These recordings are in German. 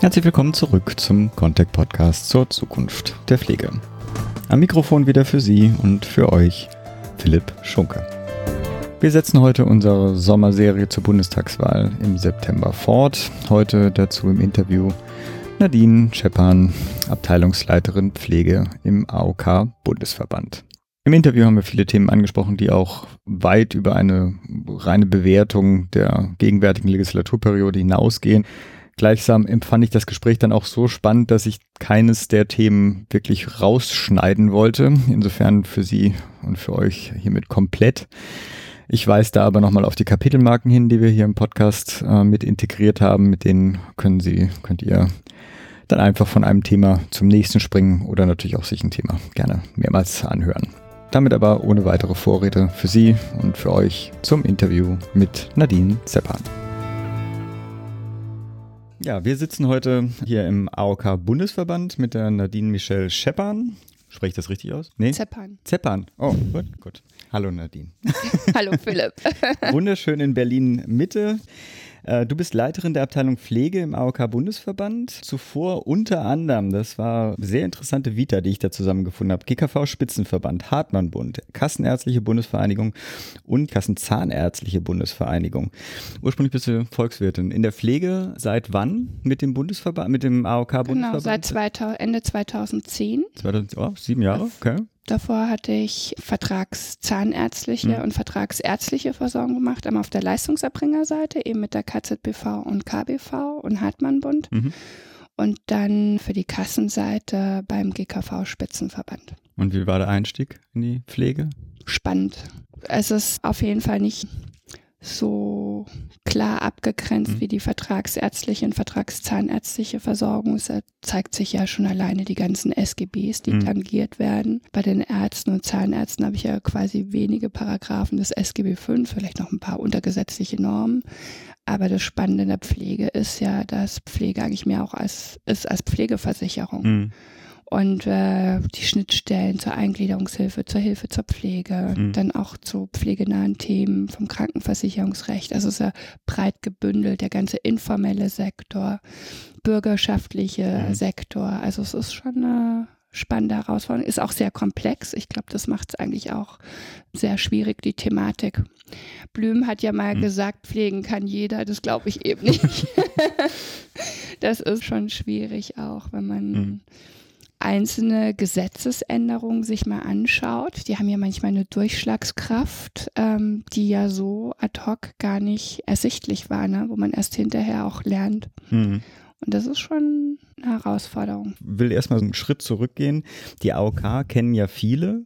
Herzlich willkommen zurück zum Contact Podcast zur Zukunft der Pflege. Am Mikrofon wieder für Sie und für euch Philipp Schunke. Wir setzen heute unsere Sommerserie zur Bundestagswahl im September fort. Heute dazu im Interview Nadine Scheppan, Abteilungsleiterin Pflege im AOK Bundesverband. Im Interview haben wir viele Themen angesprochen, die auch weit über eine reine Bewertung der gegenwärtigen Legislaturperiode hinausgehen. Gleichsam empfand ich das Gespräch dann auch so spannend, dass ich keines der Themen wirklich rausschneiden wollte. Insofern für Sie und für euch hiermit komplett. Ich weise da aber nochmal auf die Kapitelmarken hin, die wir hier im Podcast äh, mit integriert haben. Mit denen können Sie, könnt ihr dann einfach von einem Thema zum nächsten springen oder natürlich auch sich ein Thema gerne mehrmals anhören. Damit aber ohne weitere Vorrede für Sie und für euch zum Interview mit Nadine Zeppan. Ja, wir sitzen heute hier im AOK Bundesverband mit der Nadine Michelle Scheppan. Spreche ich das richtig aus? Nee? Zeppan. Zeppan. Oh, gut, gut. Hallo Nadine. Hallo Philipp. Wunderschön in Berlin Mitte. Äh, du bist Leiterin der Abteilung Pflege im AOK Bundesverband. Zuvor unter anderem, das war sehr interessante Vita, die ich da zusammengefunden habe, GKV Spitzenverband, Hartmann Bund, Kassenärztliche Bundesvereinigung und Kassenzahnärztliche Bundesvereinigung. Ursprünglich bist du Volkswirtin. In der Pflege seit wann mit dem Bundesverband, mit dem AOK Bundesverband? Genau, seit 2000, Ende 2010. 2000, oh, sieben Jahre, okay. Davor hatte ich vertragszahnärztliche mhm. und vertragsärztliche Versorgung gemacht, einmal auf der Leistungserbringerseite, eben mit der KZBV und KBV und Hartmann-Bund. Mhm. Und dann für die Kassenseite beim GKV Spitzenverband. Und wie war der Einstieg in die Pflege? Spannend. Es ist auf jeden Fall nicht so klar abgegrenzt mhm. wie die vertragsärztliche und vertragszahnärztliche Versorgung. Es zeigt sich ja schon alleine die ganzen SGBs, die mhm. tangiert werden. Bei den Ärzten und Zahnärzten habe ich ja quasi wenige Paragraphen des SGB 5, vielleicht noch ein paar untergesetzliche Normen. Aber das Spannende in der Pflege ist ja, dass Pflege eigentlich mehr auch als, ist als Pflegeversicherung. Mhm und äh, die Schnittstellen zur Eingliederungshilfe, zur Hilfe zur Pflege, mhm. dann auch zu pflegenahen Themen vom Krankenversicherungsrecht. Also ja breit gebündelt, der ganze informelle Sektor, bürgerschaftliche mhm. Sektor. Also es ist schon eine spannende Herausforderung, ist auch sehr komplex. Ich glaube, das macht es eigentlich auch sehr schwierig, die Thematik. Blüm hat ja mal mhm. gesagt, pflegen kann jeder. Das glaube ich eben nicht. das ist schon schwierig auch, wenn man mhm einzelne Gesetzesänderungen sich mal anschaut, die haben ja manchmal eine Durchschlagskraft, ähm, die ja so ad hoc gar nicht ersichtlich war, ne? wo man erst hinterher auch lernt. Mhm. Und das ist schon eine Herausforderung. Ich will erstmal einen Schritt zurückgehen. Die AOK kennen ja viele.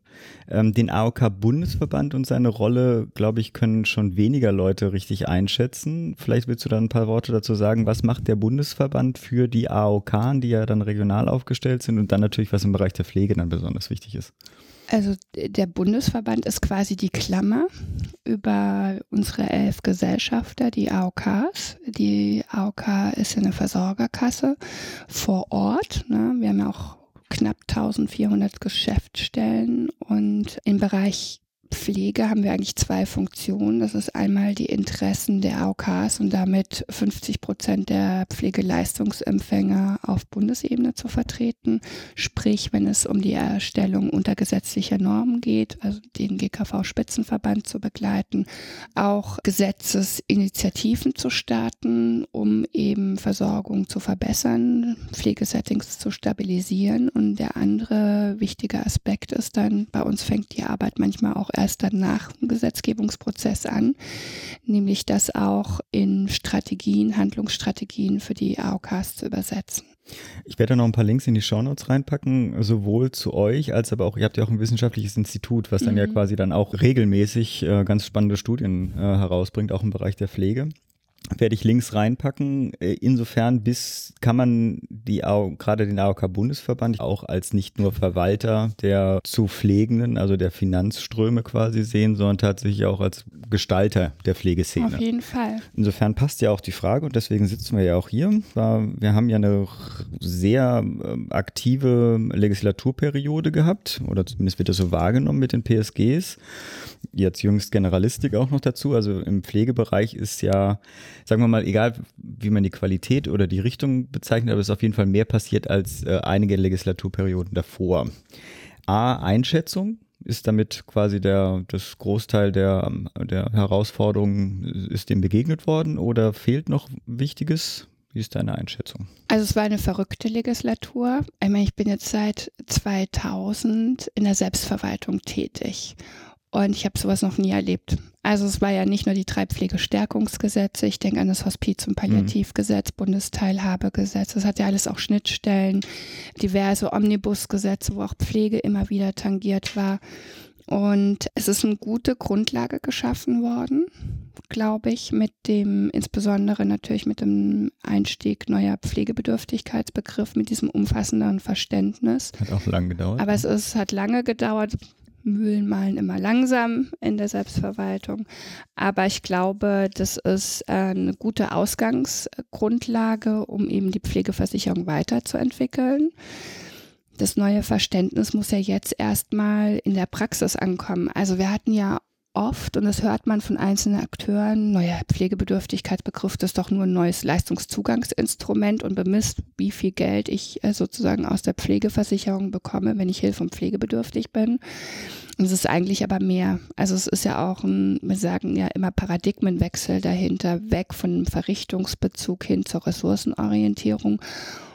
Ähm, den AOK-Bundesverband und seine Rolle, glaube ich, können schon weniger Leute richtig einschätzen. Vielleicht willst du da ein paar Worte dazu sagen. Was macht der Bundesverband für die AOK, die ja dann regional aufgestellt sind und dann natürlich, was im Bereich der Pflege dann besonders wichtig ist? Also der Bundesverband ist quasi die Klammer über unsere elf Gesellschafter, die AOKs. Die AOK ist eine Versorgerkasse vor Ort. Ne? Wir haben auch knapp 1400 Geschäftsstellen und im Bereich Pflege haben wir eigentlich zwei Funktionen. Das ist einmal die Interessen der AOKs und damit 50 Prozent der Pflegeleistungsempfänger auf Bundesebene zu vertreten. Sprich, wenn es um die Erstellung untergesetzlicher Normen geht, also den GKV-Spitzenverband zu begleiten, auch Gesetzesinitiativen zu starten, um eben Versorgung zu verbessern, Pflegesettings zu stabilisieren. Und der andere wichtige Aspekt ist dann, bei uns fängt die Arbeit manchmal auch erst dann nach dem Gesetzgebungsprozess an, nämlich das auch in Strategien, Handlungsstrategien für die AOKs zu übersetzen. Ich werde noch ein paar Links in die Shownotes reinpacken, sowohl zu euch als aber auch, ihr habt ja auch ein wissenschaftliches Institut, was dann mhm. ja quasi dann auch regelmäßig äh, ganz spannende Studien äh, herausbringt, auch im Bereich der Pflege werde ich Links reinpacken. Äh, insofern bis kann man die gerade den AOK Bundesverband auch als nicht nur Verwalter der zu Pflegenden, also der Finanzströme quasi sehen, sondern tatsächlich auch als Gestalter der Pflegeszene. Auf jeden Fall. Insofern passt ja auch die Frage und deswegen sitzen wir ja auch hier. Wir haben ja eine sehr ähm, aktive Legislaturperiode gehabt oder zumindest wird das so wahrgenommen mit den PSGs. Jetzt jüngst Generalistik auch noch dazu. Also im Pflegebereich ist ja, sagen wir mal, egal wie man die Qualität oder die Richtung bezeichnet, aber es ist auf jeden Fall mehr passiert als äh, einige Legislaturperioden davor. A, Einschätzung, ist damit quasi der, das Großteil der, der Herausforderungen, ist dem begegnet worden oder fehlt noch Wichtiges? Wie ist deine Einschätzung? Also es war eine verrückte Legislatur. Ich meine, ich bin jetzt seit 2000 in der Selbstverwaltung tätig und ich habe sowas noch nie erlebt. Also es war ja nicht nur die Treibpflegestärkungsgesetze, ich denke an das Hospiz- und Palliativgesetz, mhm. Bundesteilhabegesetz, das hat ja alles auch Schnittstellen, diverse Omnibusgesetze, wo auch Pflege immer wieder tangiert war. Und es ist eine gute Grundlage geschaffen worden, glaube ich, mit dem, insbesondere natürlich mit dem Einstieg neuer Pflegebedürftigkeitsbegriff, mit diesem umfassenderen Verständnis. Hat auch lange gedauert. Aber es ist, hat lange gedauert. Mühlen malen immer langsam in der Selbstverwaltung. Aber ich glaube, das ist äh, eine gute Ausgangsgrundlage, um eben die Pflegeversicherung weiterzuentwickeln das neue Verständnis muss ja jetzt erstmal in der Praxis ankommen. Also wir hatten ja oft, und das hört man von einzelnen Akteuren, neuer Pflegebedürftigkeitsbegriff, ist doch nur ein neues Leistungszugangsinstrument und bemisst, wie viel Geld ich äh, sozusagen aus der Pflegeversicherung bekomme, wenn ich hilfe- und pflegebedürftig bin. Und es ist eigentlich aber mehr. Also es ist ja auch ein, wir sagen ja immer Paradigmenwechsel dahinter, weg von Verrichtungsbezug hin zur Ressourcenorientierung.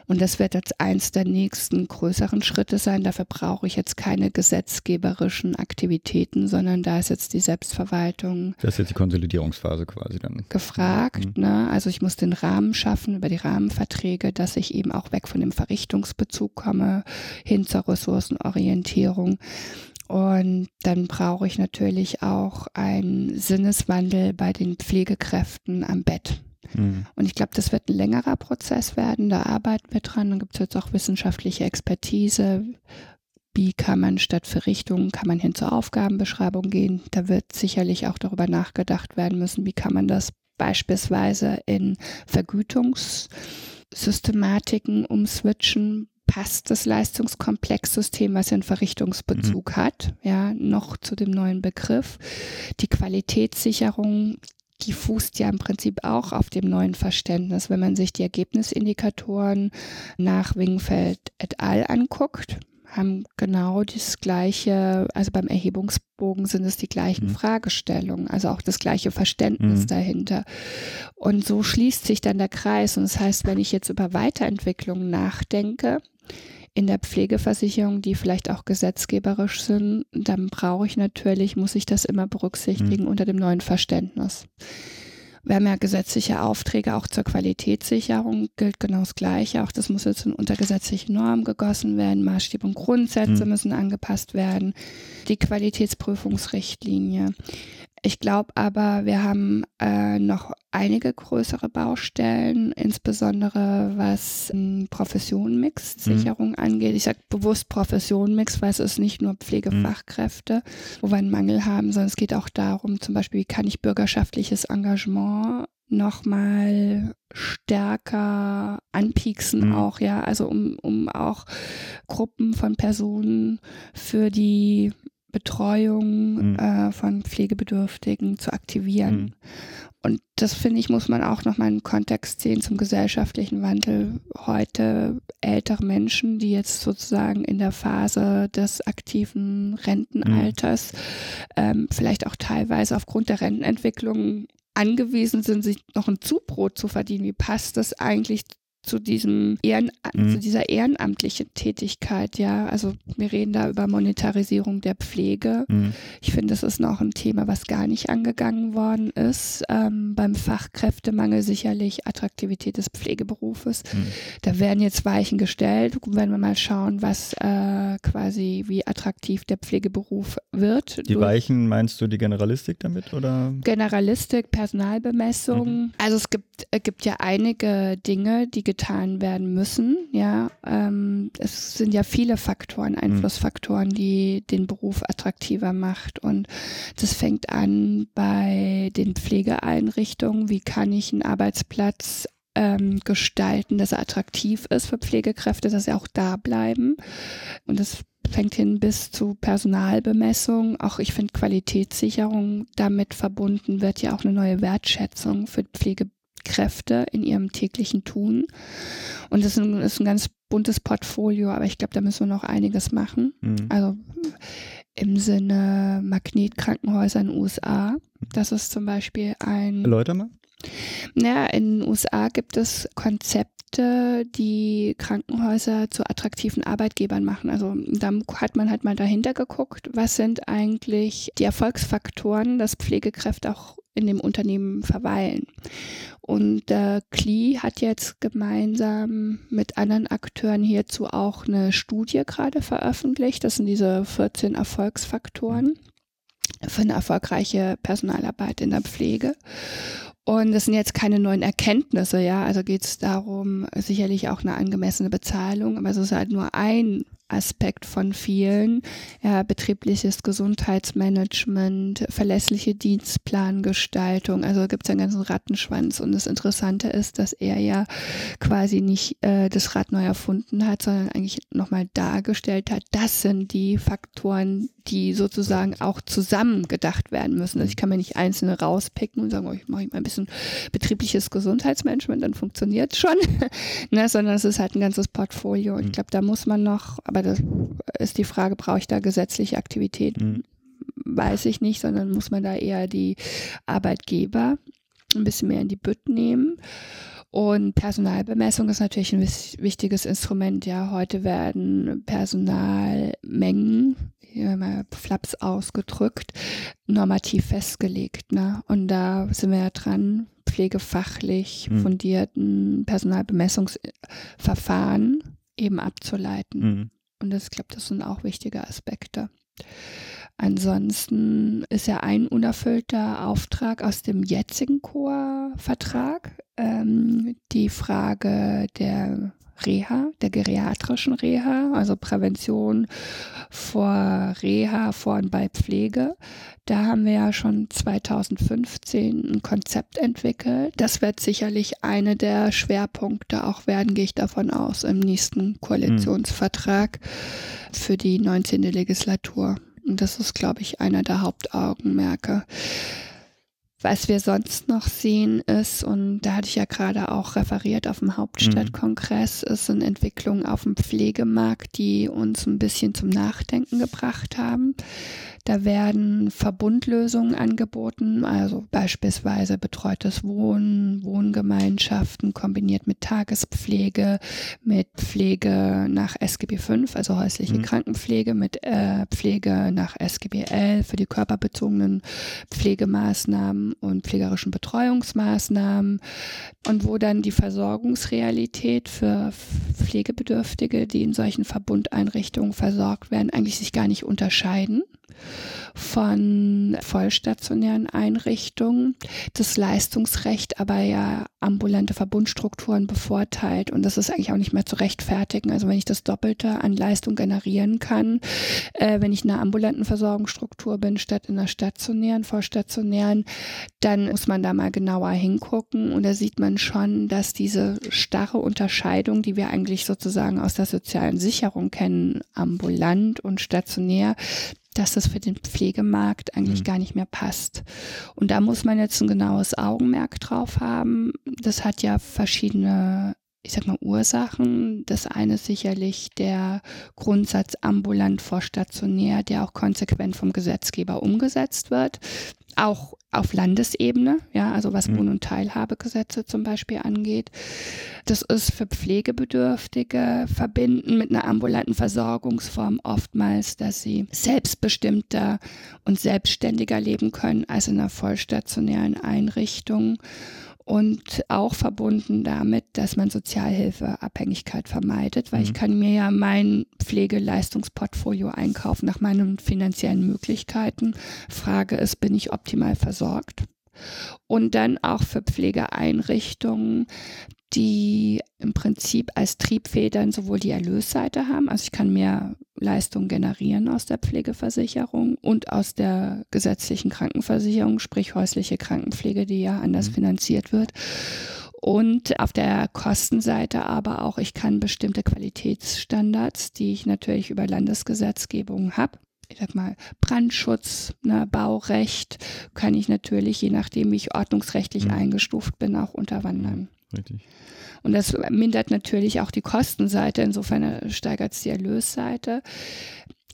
Und das wird jetzt eins der nächsten größeren Schritte sein. Dafür brauche ich jetzt keine gesetzgeberischen Aktivitäten, sondern da ist jetzt die Selbstverwaltung. Das ist jetzt die Konsolidierungsphase quasi dann. Gefragt. Mhm. Ne? Also ich muss den Rahmen schaffen über die Rahmenverträge, dass ich eben auch weg von dem Verrichtungsbezug komme, hin zur Ressourcenorientierung. Und dann brauche ich natürlich auch einen Sinneswandel bei den Pflegekräften am Bett. Mhm. Und ich glaube, das wird ein längerer Prozess werden. Da arbeiten wir dran. Dann gibt es jetzt auch wissenschaftliche Expertise. Wie kann man statt Verrichtungen, kann man hin zur Aufgabenbeschreibung gehen? Da wird sicherlich auch darüber nachgedacht werden müssen, wie kann man das beispielsweise in Vergütungssystematiken umswitchen, passt das Leistungskomplexsystem, was ja einen Verrichtungsbezug mhm. hat, ja, noch zu dem neuen Begriff. Die Qualitätssicherung die fußt ja im Prinzip auch auf dem neuen Verständnis. Wenn man sich die Ergebnisindikatoren nach Wingfeld et al. anguckt, haben genau das gleiche, also beim Erhebungsbogen sind es die gleichen mhm. Fragestellungen, also auch das gleiche Verständnis mhm. dahinter. Und so schließt sich dann der Kreis. Und das heißt, wenn ich jetzt über Weiterentwicklung nachdenke, in der Pflegeversicherung, die vielleicht auch gesetzgeberisch sind, dann brauche ich natürlich, muss ich das immer berücksichtigen mhm. unter dem neuen Verständnis. Wir haben ja gesetzliche Aufträge auch zur Qualitätssicherung, gilt genau das Gleiche. Auch das muss jetzt in untergesetzliche Normen gegossen werden. Maßstäbe und Grundsätze mhm. müssen angepasst werden. Die Qualitätsprüfungsrichtlinie. Ich glaube aber, wir haben äh, noch einige größere Baustellen, insbesondere was ähm, Professionenmix-Sicherung mhm. angeht. Ich sage bewusst Professionenmix, weil es ist nicht nur Pflegefachkräfte, mhm. wo wir einen Mangel haben, sondern es geht auch darum, zum Beispiel, wie kann ich bürgerschaftliches Engagement nochmal stärker anpieksen mhm. auch, ja, also um, um auch Gruppen von Personen für die Betreuung mhm. äh, von Pflegebedürftigen zu aktivieren. Mhm. Und das finde ich, muss man auch noch mal in Kontext sehen zum gesellschaftlichen Wandel. Heute ältere Menschen, die jetzt sozusagen in der Phase des aktiven Rentenalters, mhm. ähm, vielleicht auch teilweise aufgrund der Rentenentwicklung angewiesen sind, sich noch ein Zubrot zu verdienen. Wie passt das eigentlich zu diesem Ehren, mhm. zu dieser ehrenamtlichen Tätigkeit, ja. Also wir reden da über Monetarisierung der Pflege. Mhm. Ich finde, das ist noch ein Thema, was gar nicht angegangen worden ist. Ähm, beim Fachkräftemangel sicherlich Attraktivität des Pflegeberufes. Mhm. Da werden jetzt Weichen gestellt. Wenn wir mal schauen, was äh, quasi, wie attraktiv der Pflegeberuf wird. Die Weichen meinst du die Generalistik damit oder? Generalistik, Personalbemessung. Mhm. Also es gibt, äh, gibt ja einige Dinge, die getan werden müssen. Ja, ähm, es sind ja viele Faktoren, mhm. Einflussfaktoren, die den Beruf attraktiver macht. Und das fängt an bei den Pflegeeinrichtungen. Wie kann ich einen Arbeitsplatz ähm, gestalten, dass er attraktiv ist für Pflegekräfte, dass sie auch da bleiben. Und das fängt hin bis zu Personalbemessung. Auch ich finde Qualitätssicherung damit verbunden wird ja auch eine neue Wertschätzung für Pflegekräfte in ihrem täglichen Tun. Und das ist ein, ist ein ganz buntes Portfolio, aber ich glaube, da müssen wir noch einiges machen. Mhm. Also im Sinne Magnetkrankenhäuser in den USA. Das ist zum Beispiel ein. Erläuter mal. Ja, in den USA gibt es Konzepte, die Krankenhäuser zu attraktiven Arbeitgebern machen. Also da hat man halt mal dahinter geguckt, was sind eigentlich die Erfolgsfaktoren, dass Pflegekräfte auch in dem Unternehmen verweilen. Und äh, CLI hat jetzt gemeinsam mit anderen Akteuren hierzu auch eine Studie gerade veröffentlicht. Das sind diese 14 Erfolgsfaktoren für eine erfolgreiche Personalarbeit in der Pflege. Und das sind jetzt keine neuen Erkenntnisse, ja. Also geht es darum, sicherlich auch eine angemessene Bezahlung, aber es ist halt nur ein Aspekt von vielen. Ja, betriebliches Gesundheitsmanagement, verlässliche Dienstplangestaltung. Also gibt es einen ganzen Rattenschwanz. Und das Interessante ist, dass er ja quasi nicht äh, das Rad neu erfunden hat, sondern eigentlich nochmal dargestellt hat, das sind die Faktoren, die sozusagen auch zusammen gedacht werden müssen. Also ich kann mir nicht einzelne rauspicken und sagen, oh, ich mache mal ein bisschen betriebliches Gesundheitsmanagement, dann funktioniert schon, ne, sondern es ist halt ein ganzes Portfolio. Ich mhm. glaube, da muss man noch, aber aber das ist die Frage, brauche ich da gesetzliche Aktivitäten? Mhm. Weiß ich nicht, sondern muss man da eher die Arbeitgeber ein bisschen mehr in die Bütt nehmen. Und Personalbemessung ist natürlich ein wichtiges Instrument. Ja, heute werden Personalmengen, hier mal Flaps ausgedrückt, normativ festgelegt. Ne? Und da sind wir ja dran, pflegefachlich mhm. fundierten Personalbemessungsverfahren eben abzuleiten. Mhm. Und das, ich glaube, das sind auch wichtige Aspekte. Ansonsten ist ja ein unerfüllter Auftrag aus dem jetzigen Chor-Vertrag ähm, die Frage der Reha, der geriatrischen Reha, also Prävention vor Reha, vor und bei Pflege. Da haben wir ja schon 2015 ein Konzept entwickelt. Das wird sicherlich eine der Schwerpunkte auch werden, gehe ich davon aus, im nächsten Koalitionsvertrag für die 19. Legislatur. Und das ist, glaube ich, einer der Hauptaugenmerke. Was wir sonst noch sehen ist, und da hatte ich ja gerade auch referiert auf dem Hauptstadtkongress, mhm. ist eine Entwicklung auf dem Pflegemarkt, die uns ein bisschen zum Nachdenken gebracht haben. Da werden Verbundlösungen angeboten, also beispielsweise betreutes Wohnen, Wohngemeinschaften kombiniert mit Tagespflege, mit Pflege nach SGB V, also häusliche mhm. Krankenpflege, mit äh, Pflege nach SGB L für die körperbezogenen Pflegemaßnahmen und pflegerischen Betreuungsmaßnahmen und wo dann die Versorgungsrealität für Pflegebedürftige, die in solchen Verbundeinrichtungen versorgt werden, eigentlich sich gar nicht unterscheiden von vollstationären Einrichtungen, das Leistungsrecht aber ja ambulante Verbundstrukturen bevorteilt und das ist eigentlich auch nicht mehr zu rechtfertigen. Also wenn ich das Doppelte an Leistung generieren kann, äh, wenn ich in einer ambulanten Versorgungsstruktur bin statt in einer stationären, vollstationären, dann muss man da mal genauer hingucken und da sieht man schon, dass diese starre Unterscheidung, die wir eigentlich sozusagen aus der sozialen Sicherung kennen, ambulant und stationär, dass das für den Pflegemarkt eigentlich mhm. gar nicht mehr passt. Und da muss man jetzt ein genaues Augenmerk drauf haben. Das hat ja verschiedene ich sag mal, Ursachen. Das eine ist sicherlich der Grundsatz ambulant vor stationär, der auch konsequent vom Gesetzgeber umgesetzt wird auch auf Landesebene, ja, also was mhm. Wohn- und Teilhabegesetze zum Beispiel angeht. Das ist für Pflegebedürftige verbinden mit einer ambulanten Versorgungsform oftmals, dass sie selbstbestimmter und selbstständiger leben können als in einer vollstationären Einrichtung und auch verbunden damit, dass man Sozialhilfeabhängigkeit vermeidet, weil mhm. ich kann mir ja mein Pflegeleistungsportfolio einkaufen nach meinen finanziellen Möglichkeiten. Frage ist, bin ich optimal versorgt? Und dann auch für Pflegeeinrichtungen, die im Prinzip als Triebfedern sowohl die Erlösseite haben, also ich kann mehr Leistung generieren aus der Pflegeversicherung und aus der gesetzlichen Krankenversicherung, sprich häusliche Krankenpflege, die ja anders mhm. finanziert wird. Und auf der Kostenseite aber auch, ich kann bestimmte Qualitätsstandards, die ich natürlich über Landesgesetzgebung habe, ich sag mal, Brandschutz, ne, Baurecht, kann ich natürlich, je nachdem, wie ich ordnungsrechtlich mhm. eingestuft bin, auch unterwandern. Richtig. Und das mindert natürlich auch die Kostenseite, insofern steigert es die Erlösseite.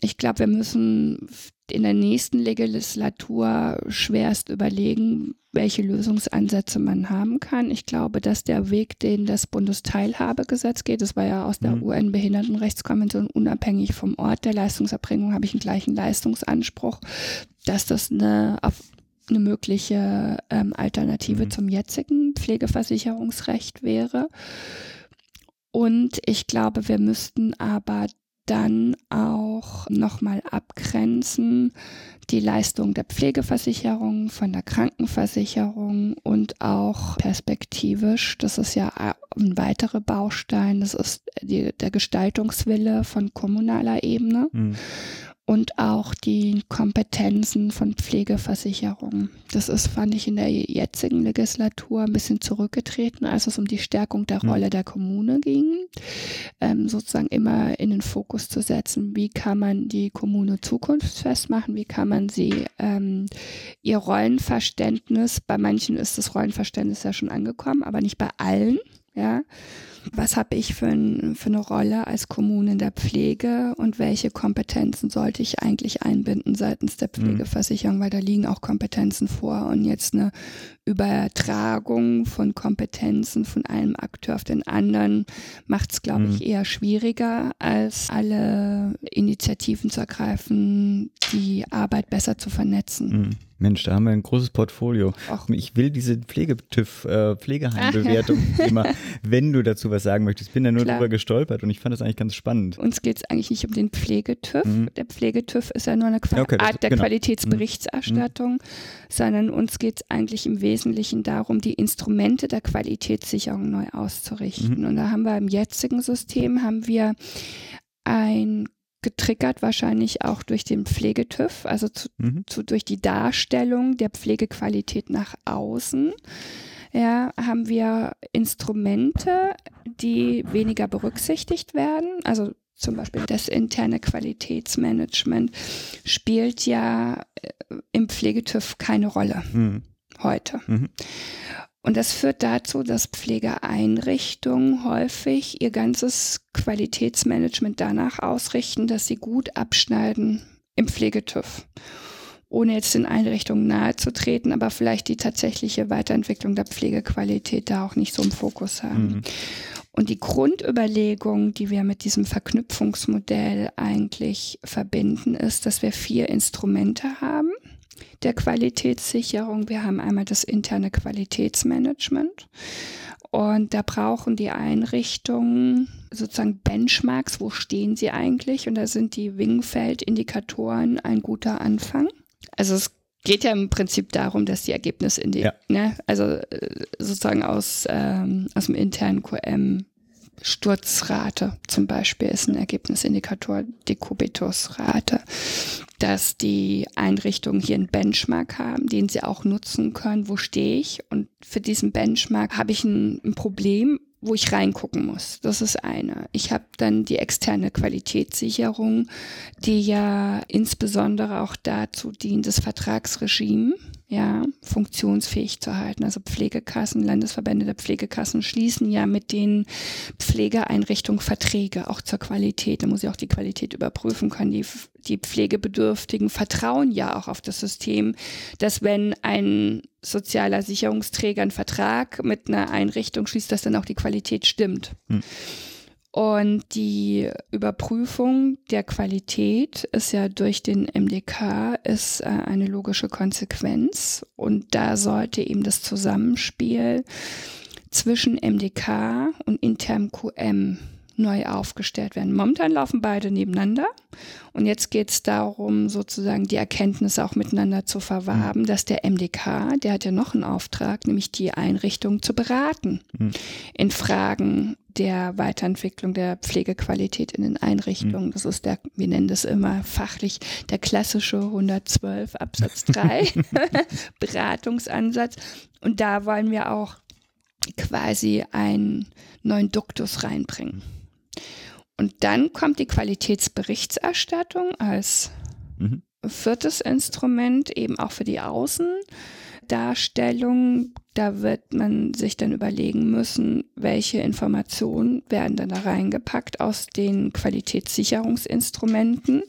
Ich glaube, wir müssen in der nächsten Legislatur schwerst überlegen, welche Lösungsansätze man haben kann. Ich glaube, dass der Weg, den das Bundesteilhabegesetz geht, das war ja aus der mhm. UN-Behindertenrechtskonvention, unabhängig vom Ort der Leistungserbringung habe ich einen gleichen Leistungsanspruch, dass das eine, auf eine mögliche ähm, Alternative mhm. zum jetzigen Pflegeversicherungsrecht wäre. Und ich glaube, wir müssten aber dann auch nochmal abgrenzen die Leistung der Pflegeversicherung von der Krankenversicherung und auch perspektivisch, das ist ja ein weiterer Baustein, das ist die, der Gestaltungswille von kommunaler Ebene. Mhm und auch die Kompetenzen von Pflegeversicherungen. Das ist, fand ich in der jetzigen Legislatur ein bisschen zurückgetreten, als es um die Stärkung der hm. Rolle der Kommune ging, ähm, sozusagen immer in den Fokus zu setzen, wie kann man die Kommune zukunftsfest machen, wie kann man sie ähm, ihr Rollenverständnis, bei manchen ist das Rollenverständnis ja schon angekommen, aber nicht bei allen, ja, was habe ich für, ein, für eine Rolle als Kommune in der Pflege und welche Kompetenzen sollte ich eigentlich einbinden seitens der mhm. Pflegeversicherung, weil da liegen auch Kompetenzen vor und jetzt eine Übertragung von Kompetenzen von einem Akteur auf den anderen macht es, glaube ich, mhm. eher schwieriger, als alle Initiativen zu ergreifen, die Arbeit besser zu vernetzen. Mhm. Mensch, da haben wir ein großes Portfolio. Och. Ich will diese Pflegetüv, äh, Pflegeheimbewertung immer, wenn du dazu was sagen möchtest. Bin da nur Klar. drüber gestolpert und ich fand das eigentlich ganz spannend. Uns geht es eigentlich nicht um den Pflegetüv. Mhm. Der Pflegetüv ist ja nur eine Qua okay, Art der genau. Qualitätsberichterstattung, mhm. sondern uns geht es eigentlich im Wesentlichen darum, die Instrumente der Qualitätssicherung neu auszurichten. Mhm. Und da haben wir im jetzigen System haben wir ein getriggert wahrscheinlich auch durch den Pflegetüv, also zu, mhm. zu, durch die Darstellung der Pflegequalität nach außen. Ja, haben wir Instrumente, die weniger berücksichtigt werden. Also zum Beispiel das interne Qualitätsmanagement spielt ja äh, im Pflegetüv keine Rolle mhm. heute. Mhm. Und das führt dazu, dass Pflegeeinrichtungen häufig ihr ganzes Qualitätsmanagement danach ausrichten, dass sie gut abschneiden im Pflegetüv. Ohne jetzt den Einrichtungen nahe zu treten, aber vielleicht die tatsächliche Weiterentwicklung der Pflegequalität da auch nicht so im Fokus haben. Mhm. Und die Grundüberlegung, die wir mit diesem Verknüpfungsmodell eigentlich verbinden, ist, dass wir vier Instrumente haben der Qualitätssicherung. Wir haben einmal das interne Qualitätsmanagement. Und da brauchen die Einrichtungen sozusagen Benchmarks, wo stehen sie eigentlich? Und da sind die Wingfeld-Indikatoren ein guter Anfang. Also es geht ja im Prinzip darum, dass die Ergebnisse in die, ja. ne, also äh, sozusagen aus, ähm, aus dem internen QM Sturzrate zum Beispiel ist ein Ergebnisindikator, Dekubitusrate, dass die Einrichtungen hier einen Benchmark haben, den sie auch nutzen können. Wo stehe ich? Und für diesen Benchmark habe ich ein, ein Problem, wo ich reingucken muss. Das ist eine. Ich habe dann die externe Qualitätssicherung, die ja insbesondere auch dazu dient, das Vertragsregime ja, funktionsfähig zu halten. Also Pflegekassen, Landesverbände der Pflegekassen schließen ja mit den Pflegeeinrichtungen Verträge, auch zur Qualität. Da muss ich auch die Qualität überprüfen können. Die, die Pflegebedürftigen vertrauen ja auch auf das System, dass wenn ein sozialer Sicherungsträger einen Vertrag mit einer Einrichtung schließt, dass dann auch die Qualität stimmt. Hm. Und die Überprüfung der Qualität ist ja durch den MDK ist äh, eine logische Konsequenz. Und da sollte eben das Zusammenspiel zwischen MDK und internem QM neu aufgestellt werden. Momentan laufen beide nebeneinander und jetzt geht es darum, sozusagen die Erkenntnisse auch miteinander zu verwaben, mhm. dass der MDK, der hat ja noch einen Auftrag, nämlich die Einrichtung zu beraten mhm. in Fragen der Weiterentwicklung der Pflegequalität in den Einrichtungen. Mhm. Das ist der, wir nennen das immer fachlich, der klassische 112 Absatz 3 Beratungsansatz. Und da wollen wir auch quasi einen neuen Duktus reinbringen. Und dann kommt die Qualitätsberichterstattung als mhm. viertes Instrument eben auch für die Außendarstellung. Da wird man sich dann überlegen müssen, welche Informationen werden dann da reingepackt aus den Qualitätssicherungsinstrumenten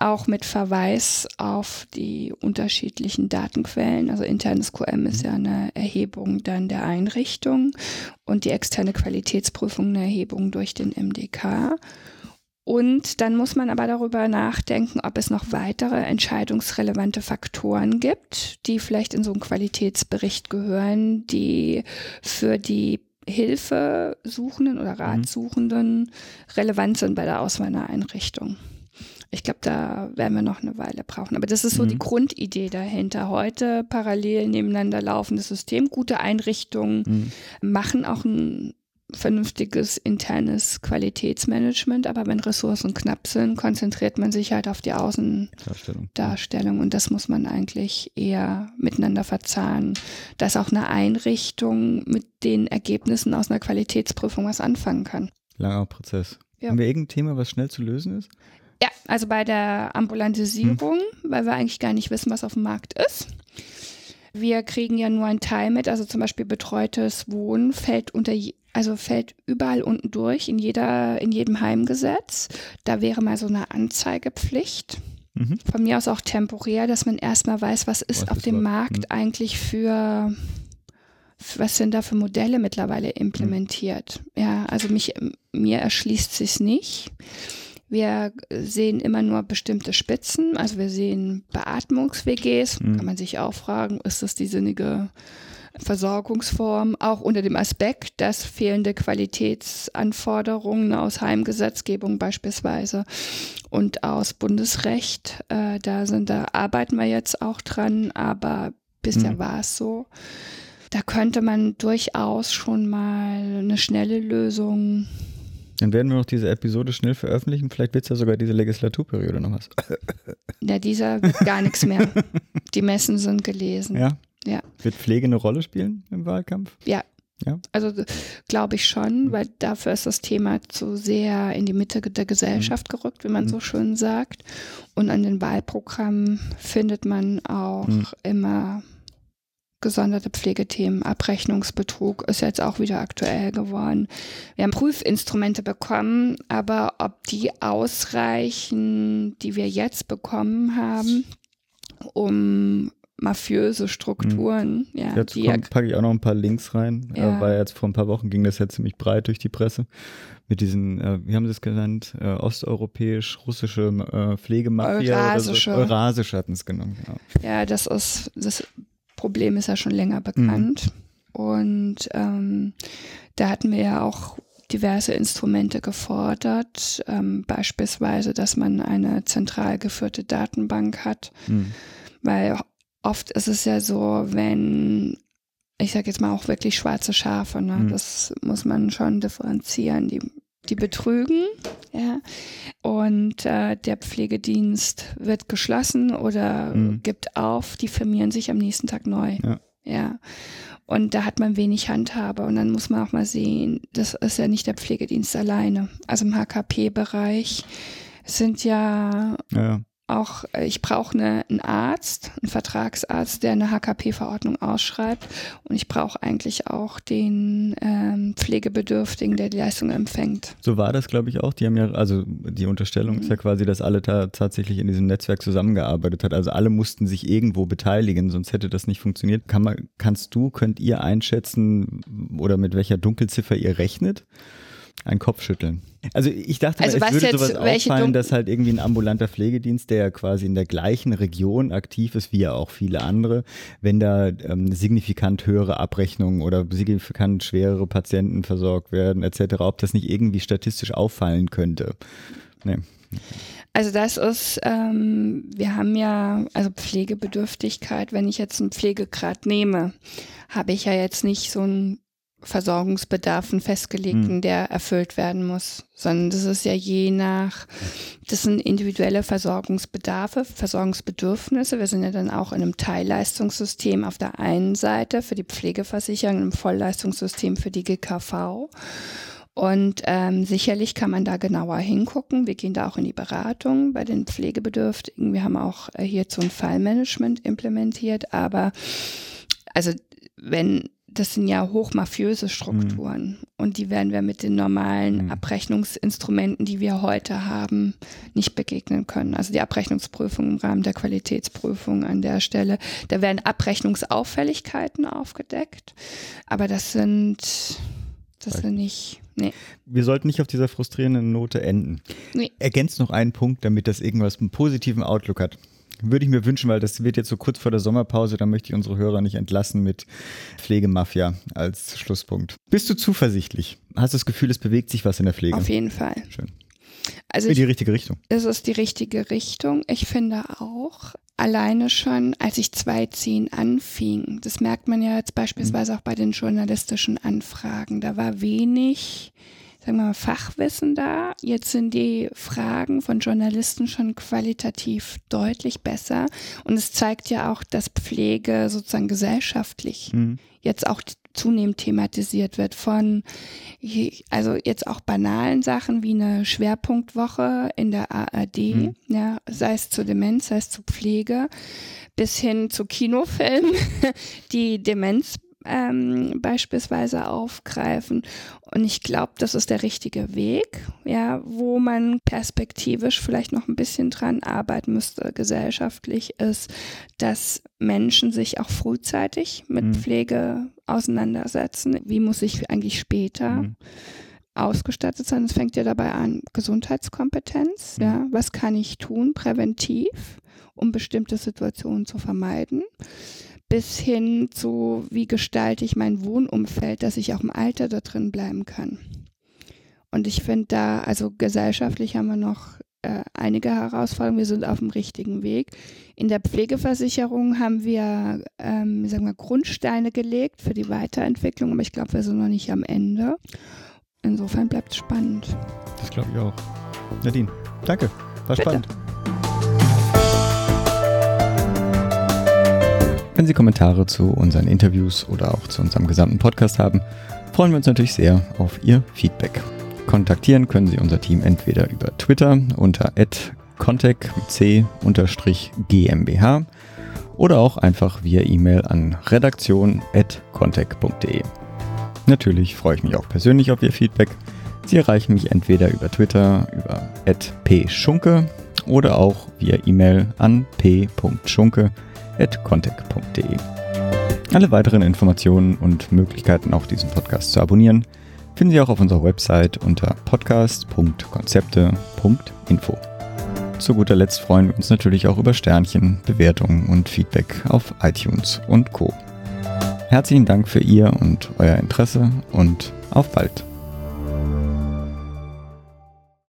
auch mit Verweis auf die unterschiedlichen Datenquellen. Also internes QM ist ja eine Erhebung dann der Einrichtung und die externe Qualitätsprüfung eine Erhebung durch den MDK. Und dann muss man aber darüber nachdenken, ob es noch weitere entscheidungsrelevante Faktoren gibt, die vielleicht in so einen Qualitätsbericht gehören, die für die Hilfesuchenden oder mhm. Ratsuchenden relevant sind bei der Auswahl einer Einrichtung. Ich glaube, da werden wir noch eine Weile brauchen. Aber das ist so mhm. die Grundidee dahinter. Heute parallel nebeneinander laufendes System, gute Einrichtungen mhm. machen auch ein vernünftiges internes Qualitätsmanagement, aber wenn Ressourcen knapp sind, konzentriert man sich halt auf die Außendarstellung. Darstellung. Und das muss man eigentlich eher miteinander verzahnen, dass auch eine Einrichtung mit den Ergebnissen aus einer Qualitätsprüfung was anfangen kann. Langer Prozess. Ja. Haben wir irgendein Thema, was schnell zu lösen ist? Ja, also bei der Ambulantisierung, hm. weil wir eigentlich gar nicht wissen, was auf dem Markt ist. Wir kriegen ja nur einen Teil mit, also zum Beispiel betreutes Wohnen fällt unter, also fällt überall unten durch in jeder, in jedem Heimgesetz. Da wäre mal so eine Anzeigepflicht. Mhm. Von mir aus auch temporär, dass man erstmal weiß, was ist was auf ist dem was? Markt mhm. eigentlich für, was sind da für Modelle mittlerweile implementiert. Mhm. Ja, also mich, mir erschließt sich nicht. Wir sehen immer nur bestimmte Spitzen, also wir sehen Beatmungs-WGs, mhm. kann man sich auch fragen, ist das die sinnige Versorgungsform, auch unter dem Aspekt, dass fehlende Qualitätsanforderungen aus Heimgesetzgebung beispielsweise und aus Bundesrecht, äh, da sind, da arbeiten wir jetzt auch dran, aber bisher mhm. war es so. Da könnte man durchaus schon mal eine schnelle Lösung dann werden wir noch diese Episode schnell veröffentlichen. Vielleicht wird es ja sogar diese Legislaturperiode noch was. Ja, dieser wird gar nichts mehr. Die Messen sind gelesen. Ja. ja. Wird Pflege eine Rolle spielen im Wahlkampf? Ja. Ja. Also glaube ich schon, mhm. weil dafür ist das Thema zu sehr in die Mitte der Gesellschaft mhm. gerückt, wie man mhm. so schön sagt. Und an den Wahlprogrammen findet man auch mhm. immer gesonderte Pflegethemen. Abrechnungsbetrug ist jetzt auch wieder aktuell geworden. Wir haben Prüfinstrumente bekommen, aber ob die ausreichen, die wir jetzt bekommen haben, um mafiöse Strukturen. Mhm. Ja, Dazu packe ich auch noch ein paar Links rein, äh, ja. äh, weil jetzt vor ein paar Wochen ging das ja ziemlich breit durch die Presse mit diesen, äh, wie haben sie es genannt, äh, osteuropäisch-russische äh, Pflegemafia Eurasische. so. Eurasisch hatten es genommen. Genau. Ja, das ist, das Problem ist ja schon länger bekannt. Mhm. Und ähm, da hatten wir ja auch diverse Instrumente gefordert, ähm, beispielsweise, dass man eine zentral geführte Datenbank hat, mhm. weil oft ist es ja so, wenn ich sage jetzt mal auch wirklich schwarze Schafe, ne? Mhm. das muss man schon differenzieren, die die betrügen, ja, und äh, der Pflegedienst wird geschlossen oder mhm. gibt auf, die firmieren sich am nächsten Tag neu. Ja. ja. Und da hat man wenig Handhabe. Und dann muss man auch mal sehen, das ist ja nicht der Pflegedienst alleine. Also im HKP-Bereich sind ja, ja auch, äh, ich brauche eine, einen Arzt, einen Vertragsarzt, der eine HKP-Verordnung ausschreibt. Und ich brauche eigentlich auch den ähm, Pflegebedürftigen, der die Leistung empfängt. So war das, glaube ich, auch. Die haben ja, also die Unterstellung mhm. ist ja quasi, dass alle da tatsächlich in diesem Netzwerk zusammengearbeitet hat. Also alle mussten sich irgendwo beteiligen, sonst hätte das nicht funktioniert. Kann man, kannst du, könnt ihr einschätzen oder mit welcher Dunkelziffer ihr rechnet? Ein Kopfschütteln. Also ich dachte, also es würde jetzt, sowas auffallen, dass halt irgendwie ein ambulanter Pflegedienst, der ja quasi in der gleichen Region aktiv ist, wie ja auch viele andere, wenn da ähm, signifikant höhere Abrechnungen oder signifikant schwerere Patienten versorgt werden etc., ob das nicht irgendwie statistisch auffallen könnte. Nee. Also das ist, ähm, wir haben ja, also Pflegebedürftigkeit, wenn ich jetzt einen Pflegegrad nehme, habe ich ja jetzt nicht so ein Versorgungsbedarf, einen festgelegten, hm. der erfüllt werden muss, sondern das ist ja je nach, das sind individuelle Versorgungsbedarfe, Versorgungsbedürfnisse. Wir sind ja dann auch in einem Teilleistungssystem auf der einen Seite für die Pflegeversicherung, einem Vollleistungssystem für die GKV. Und ähm, sicherlich kann man da genauer hingucken. Wir gehen da auch in die Beratung bei den Pflegebedürftigen. Wir haben auch äh, hierzu ein Fallmanagement implementiert. Aber also wenn das sind ja hochmafiöse Strukturen mhm. und die werden wir mit den normalen mhm. Abrechnungsinstrumenten, die wir heute haben, nicht begegnen können. Also die Abrechnungsprüfung im Rahmen der Qualitätsprüfung an der Stelle, da werden Abrechnungsauffälligkeiten aufgedeckt, aber das sind das sind nicht Nee. Wir sollten nicht auf dieser frustrierenden Note enden. Nee. Ergänzt noch einen Punkt, damit das irgendwas einen positiven Outlook hat. Würde ich mir wünschen, weil das wird jetzt so kurz vor der Sommerpause, da möchte ich unsere Hörer nicht entlassen mit Pflegemafia als Schlusspunkt. Bist du zuversichtlich? Hast du das Gefühl, es bewegt sich was in der Pflege? Auf jeden Fall. Schön. Also in die richtige Richtung. Es ist die richtige Richtung. Ich finde auch, alleine schon, als ich 2010 anfing, das merkt man ja jetzt beispielsweise auch bei den journalistischen Anfragen, da war wenig sagen wir mal, Fachwissen da. Jetzt sind die Fragen von Journalisten schon qualitativ deutlich besser. Und es zeigt ja auch, dass Pflege sozusagen gesellschaftlich mhm. jetzt auch zunehmend thematisiert wird von, also jetzt auch banalen Sachen wie eine Schwerpunktwoche in der ARD, mhm. ja, sei es zur Demenz, sei es zur Pflege, bis hin zu Kinofilmen, die Demenz ähm, beispielsweise aufgreifen. Und ich glaube, das ist der richtige Weg, ja, wo man perspektivisch vielleicht noch ein bisschen dran arbeiten müsste, gesellschaftlich ist, dass Menschen sich auch frühzeitig mit mhm. Pflege auseinandersetzen. Wie muss ich eigentlich später mhm. ausgestattet sein? Es fängt ja dabei an, Gesundheitskompetenz, mhm. ja, was kann ich tun präventiv, um bestimmte Situationen zu vermeiden? Bis hin zu, wie gestalte ich mein Wohnumfeld, dass ich auch im Alter da drin bleiben kann. Und ich finde da, also gesellschaftlich haben wir noch äh, einige Herausforderungen. Wir sind auf dem richtigen Weg. In der Pflegeversicherung haben wir, ähm, sagen wir, Grundsteine gelegt für die Weiterentwicklung, aber ich glaube, wir sind noch nicht am Ende. Insofern bleibt es spannend. Das glaube ich auch. Nadine, danke. War Bitte. spannend. Wenn Sie Kommentare zu unseren Interviews oder auch zu unserem gesamten Podcast haben, freuen wir uns natürlich sehr auf Ihr Feedback. Kontaktieren können Sie unser Team entweder über Twitter unter contact c-gmbh oder auch einfach via E-Mail an redaktion.contact.de. Natürlich freue ich mich auch persönlich auf Ihr Feedback. Sie erreichen mich entweder über Twitter über @pschunke oder auch via E-Mail an p.schunke@ contact.de. Alle weiteren Informationen und Möglichkeiten, auch diesen Podcast zu abonnieren, finden Sie auch auf unserer Website unter podcast.konzepte.info. Zu guter Letzt freuen wir uns natürlich auch über Sternchen, Bewertungen und Feedback auf iTunes und Co. Herzlichen Dank für Ihr und Euer Interesse und auf bald.